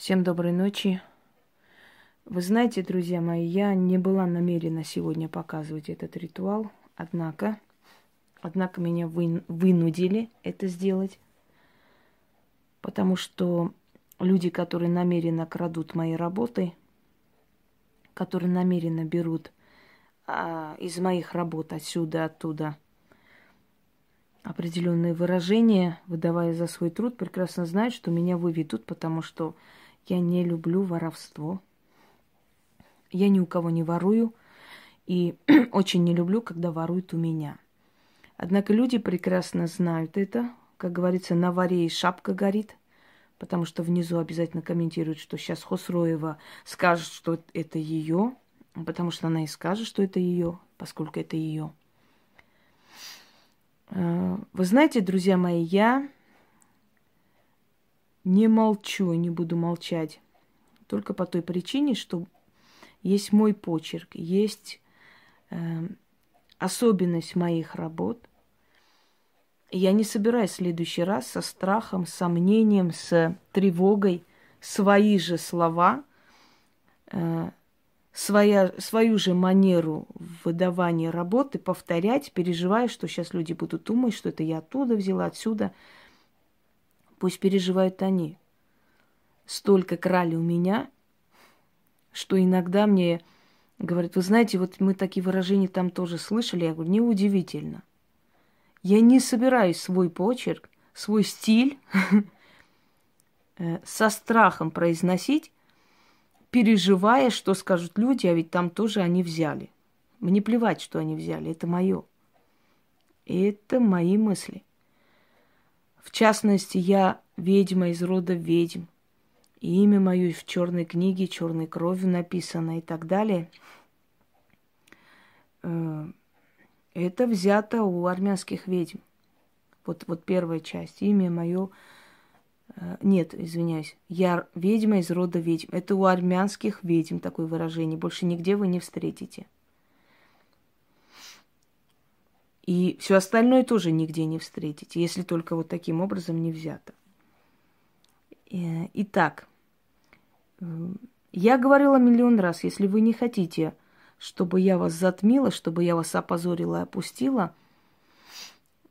Всем доброй ночи. Вы знаете, друзья мои, я не была намерена сегодня показывать этот ритуал, однако, однако меня вы, вынудили это сделать, потому что люди, которые намеренно крадут мои работы, которые намеренно берут а, из моих работ отсюда, оттуда определенные выражения, выдавая за свой труд, прекрасно знают, что меня выведут, потому что я не люблю воровство. Я ни у кого не ворую и очень не люблю, когда воруют у меня. Однако люди прекрасно знают это. Как говорится, на варе и шапка горит, потому что внизу обязательно комментируют, что сейчас Хосроева скажет, что это ее, потому что она и скажет, что это ее, поскольку это ее. Э, вы знаете, друзья мои, я не молчу и не буду молчать. Только по той причине, что есть мой почерк, есть э, особенность моих работ. я не собираюсь в следующий раз со страхом, сомнением, с тревогой свои же слова, э, своя, свою же манеру выдавания работы повторять, переживая, что сейчас люди будут думать, что это я оттуда взяла, отсюда – Пусть переживают они. Столько крали у меня, что иногда мне говорят, вы знаете, вот мы такие выражения там тоже слышали. Я говорю, неудивительно. Я не собираюсь свой почерк, свой стиль э, со страхом произносить, переживая, что скажут люди, а ведь там тоже они взяли. Мне плевать, что они взяли, это мое. Это мои мысли. В частности, я ведьма из рода ведьм. И имя мое в черной книге, черной кровью написано и так далее. Э, это взято у армянских ведьм. Вот, вот первая часть. Имя мое... Э, нет, извиняюсь. Я ведьма из рода ведьм. Это у армянских ведьм такое выражение. Больше нигде вы не встретите. И все остальное тоже нигде не встретите, если только вот таким образом не взято. Э, итак, э, я говорила миллион раз, если вы не хотите, чтобы я вас затмила, чтобы я вас опозорила и опустила,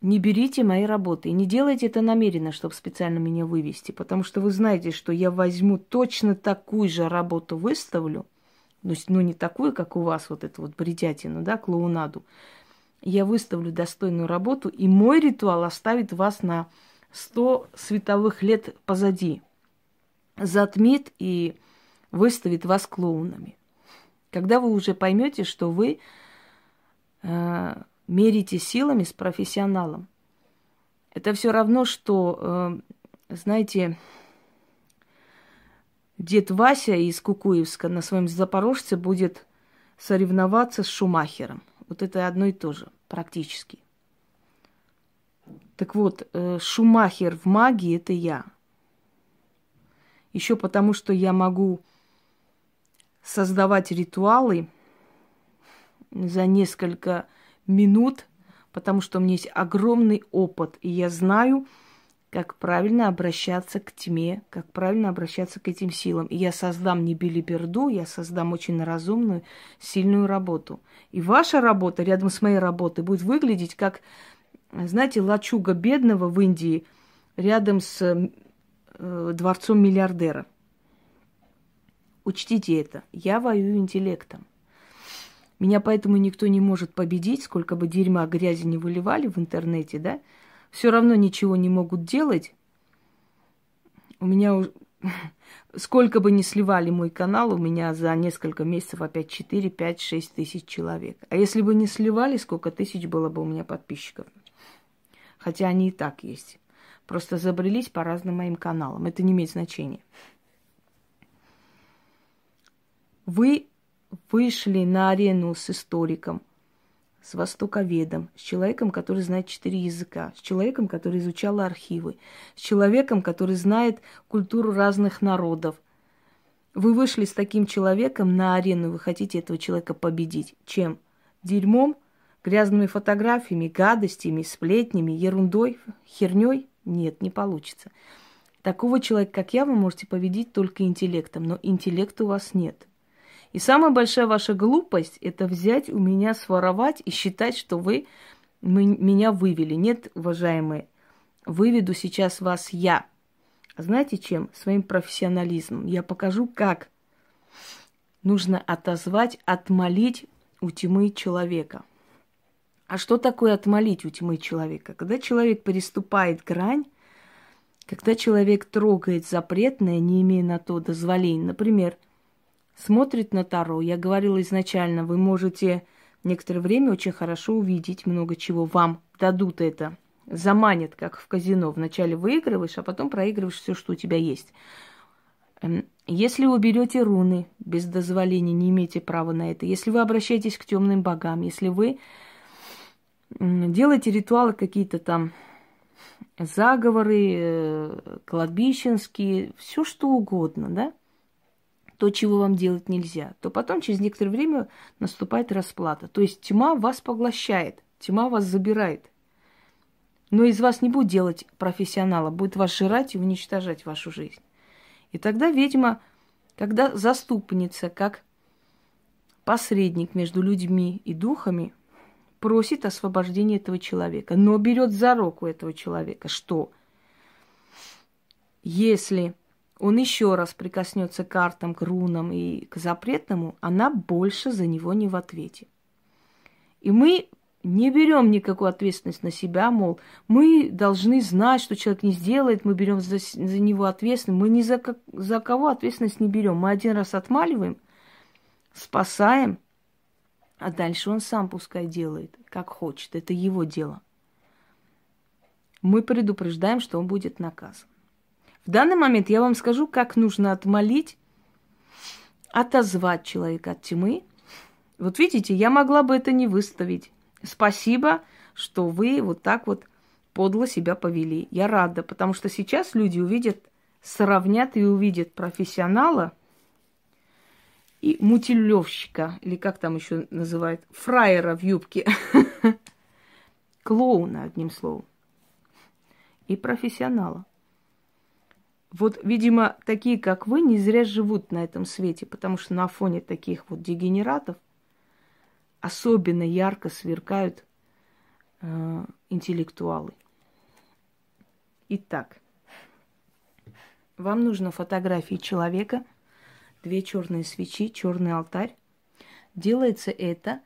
не берите мои работы. И не делайте это намеренно, чтобы специально меня вывести. Потому что вы знаете, что я возьму точно такую же работу, выставлю. Есть, ну, не такую, как у вас, вот эту вот бредятину, да, клоунаду я выставлю достойную работу, и мой ритуал оставит вас на 100 световых лет позади. Затмит и выставит вас клоунами. Когда вы уже поймете, что вы э, мерите силами с профессионалом. Это все равно, что, э, знаете, дед Вася из Кукуевска на своем Запорожце будет соревноваться с Шумахером. Вот это одно и то же, практически. Так вот, э, Шумахер в магии это я. Еще потому, что я могу создавать ритуалы за несколько минут, потому что у меня есть огромный опыт, и я знаю, как правильно обращаться к тьме, как правильно обращаться к этим силам. И я создам не билиберду, я создам очень разумную, сильную работу. И ваша работа рядом с моей работой будет выглядеть как, знаете, лачуга бедного в Индии рядом с э, дворцом миллиардера. Учтите это. Я воюю интеллектом. Меня поэтому никто не может победить, сколько бы дерьма грязи не выливали в интернете, да? Все равно ничего не могут делать. У меня сколько бы ни сливали мой канал, у меня за несколько месяцев опять 4, 5, 6 тысяч человек. А если бы не сливали, сколько тысяч было бы у меня подписчиков? Хотя они и так есть. Просто забрелись по разным моим каналам. Это не имеет значения. Вы вышли на арену с историком, с востоковедом, с человеком, который знает четыре языка, с человеком, который изучал архивы, с человеком, который знает культуру разных народов. Вы вышли с таким человеком на арену, вы хотите этого человека победить. Чем? Дерьмом, грязными фотографиями, гадостями, сплетнями, ерундой, херней? Нет, не получится. Такого человека, как я, вы можете победить только интеллектом, но интеллекта у вас нет. И самая большая ваша глупость – это взять у меня, своровать и считать, что вы меня вывели. Нет, уважаемые, выведу сейчас вас я. Знаете чем? Своим профессионализмом. Я покажу, как нужно отозвать, отмолить у тьмы человека. А что такое отмолить у тьмы человека? Когда человек переступает грань, когда человек трогает запретное, не имея на то дозволения, например, смотрит на Таро, я говорила изначально, вы можете некоторое время очень хорошо увидеть много чего, вам дадут это, заманят, как в казино. Вначале выигрываешь, а потом проигрываешь все, что у тебя есть. Эм, если вы берете руны без дозволения, не имеете права на это. Если вы обращаетесь к темным богам, если вы делаете ритуалы какие-то там заговоры, э, кладбищенские, все что угодно, да, то, чего вам делать нельзя, то потом через некоторое время наступает расплата. То есть тьма вас поглощает, тьма вас забирает. Но из вас не будет делать профессионала, будет вас жрать и уничтожать вашу жизнь. И тогда ведьма, когда заступница, как посредник между людьми и духами, просит освобождения этого человека, но берет за руку этого человека, что если он еще раз прикоснется к картам, к рунам и к запретному, она больше за него не в ответе. И мы не берем никакую ответственность на себя, мол, мы должны знать, что человек не сделает, мы берем за, за него ответственность. Мы ни за, за кого ответственность не берем. Мы один раз отмаливаем, спасаем, а дальше он сам пускай делает, как хочет. Это его дело. Мы предупреждаем, что он будет наказан. В данный момент я вам скажу, как нужно отмолить, отозвать человека от тьмы. Вот видите, я могла бы это не выставить. Спасибо, что вы вот так вот подло себя повели. Я рада, потому что сейчас люди увидят, сравнят и увидят профессионала – и мутилевщика, или как там еще называют, фраера в юбке. Клоуна, одним словом. И профессионала. Вот, видимо, такие, как вы, не зря живут на этом свете, потому что на фоне таких вот дегенератов особенно ярко сверкают э, интеллектуалы. Итак, вам нужно фотографии человека – две черные свечи, черный алтарь. Делается это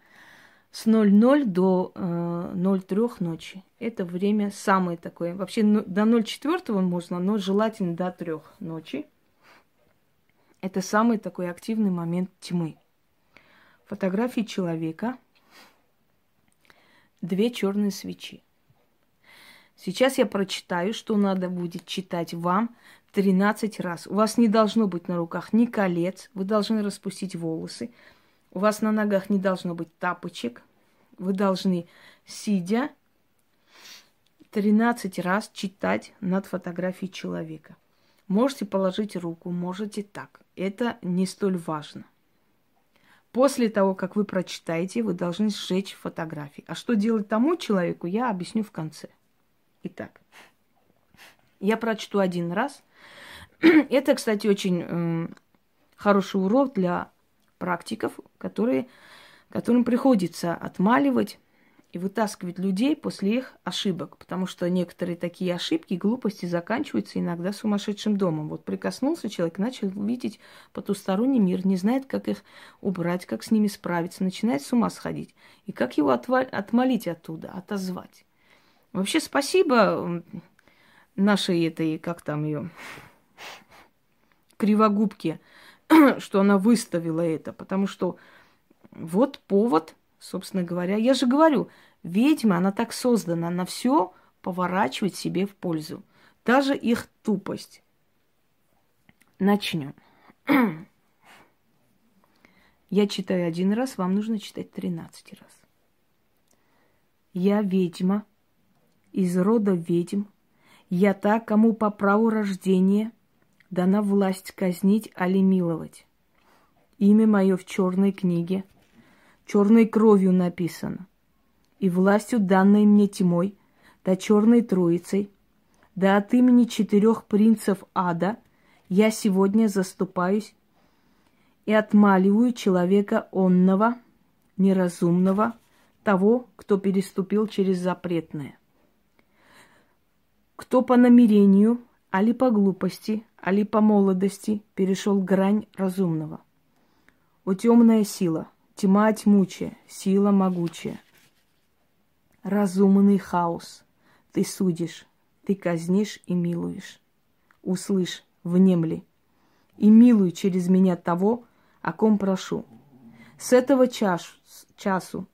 с 00 до э, 03 ночи. Это время самое такое. Вообще ну, до 04 можно, но желательно до 3 ночи. Это самый такой активный момент тьмы. Фотографии человека, две черные свечи. Сейчас я прочитаю, что надо будет читать вам 13 раз. У вас не должно быть на руках ни колец, вы должны распустить волосы. У вас на ногах не должно быть тапочек. Вы должны, сидя, 13 раз читать над фотографией человека. Можете положить руку, можете так. Это не столь важно. После того, как вы прочитаете, вы должны сжечь фотографии. А что делать тому человеку, я объясню в конце. Итак, я прочту один раз – Это, кстати, очень э, хороший урок для практиков, которые, которым приходится отмаливать и вытаскивать людей после их ошибок, потому что некоторые такие ошибки, глупости заканчиваются иногда сумасшедшим домом. Вот прикоснулся человек, начал видеть потусторонний мир, не знает, как их убрать, как с ними справиться, начинает с ума сходить. И как его отваль, отмолить оттуда, отозвать. Вообще спасибо нашей этой, как там ее, Кривогубки, что она выставила это, потому что вот повод, собственно говоря. Я же говорю, ведьма, она так создана, она все поворачивает себе в пользу. Даже их тупость. Начнем. Я читаю один раз, вам нужно читать 13 раз. Я ведьма, из рода ведьм. Я та, кому по праву рождения – дана власть казнить, али миловать. Имя мое в черной книге, черной кровью написано, и властью, данной мне тьмой, да черной троицей, Да от имени четырех принцев ада я сегодня заступаюсь и отмаливаю человека онного, неразумного, того, кто переступил через запретное. Кто по намерению, али по глупости, али по молодости перешел грань разумного. О темная сила, тьма тьмучая, сила могучая. Разумный хаос, ты судишь, ты казнишь и милуешь. Услышь, внемли, и милуй через меня того, о ком прошу. С этого час, часу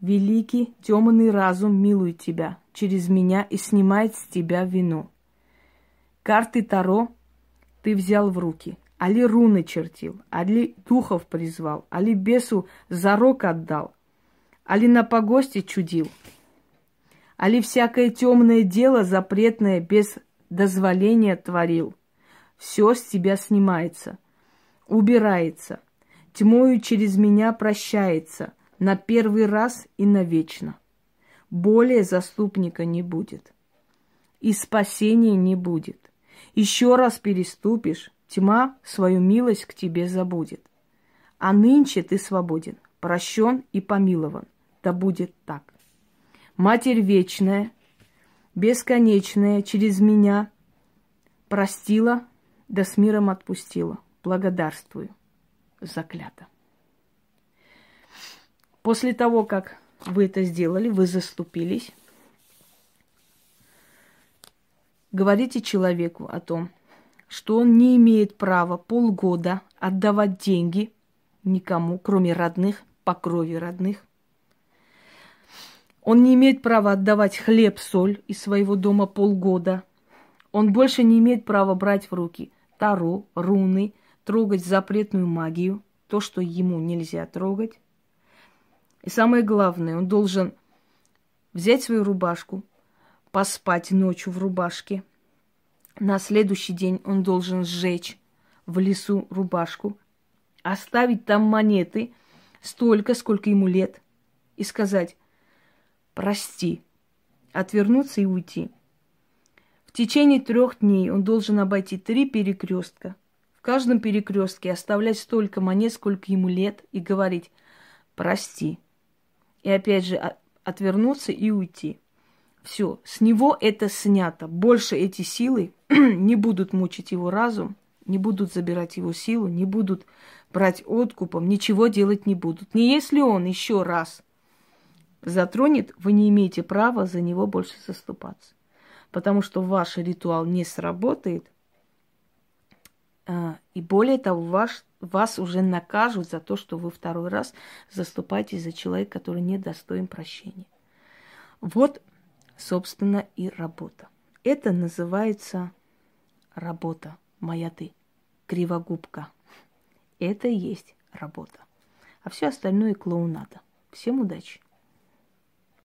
великий темный разум милует тебя через меня и снимает с тебя вину. Карты Таро ты взял в руки, али руны чертил, али духов призвал, али бесу зарок отдал, али на погосте чудил, али всякое темное дело запретное без дозволения творил. Все с тебя снимается, убирается, тьмою через меня прощается на первый раз и навечно. Более заступника не будет, и спасения не будет. Еще раз переступишь, тьма свою милость к тебе забудет. А нынче ты свободен, прощен и помилован. Да будет так. Матерь вечная, бесконечная, через меня простила, да с миром отпустила. Благодарствую. Заклято. После того, как вы это сделали, вы заступились, говорите человеку о том, что он не имеет права полгода отдавать деньги никому, кроме родных, по крови родных. Он не имеет права отдавать хлеб, соль из своего дома полгода. Он больше не имеет права брать в руки таро, руны, трогать запретную магию, то, что ему нельзя трогать. И самое главное, он должен взять свою рубашку, поспать ночью в рубашке. На следующий день он должен сжечь в лесу рубашку, оставить там монеты столько, сколько ему лет, и сказать «прости», отвернуться и уйти. В течение трех дней он должен обойти три перекрестка. В каждом перекрестке оставлять столько монет, сколько ему лет, и говорить «прости». И опять же отвернуться и уйти. Все, с него это снято. Больше эти силы не будут мучить его разум, не будут забирать его силу, не будут брать откупом, ничего делать не будут. Не если он еще раз затронет, вы не имеете права за него больше заступаться. Потому что ваш ритуал не сработает, а, и более того, ваш, вас уже накажут за то, что вы второй раз заступаете за человека, который не достоин прощения. Вот собственно, и работа. Это называется работа, моя ты, кривогубка. Это и есть работа. А все остальное клоунада. Всем удачи!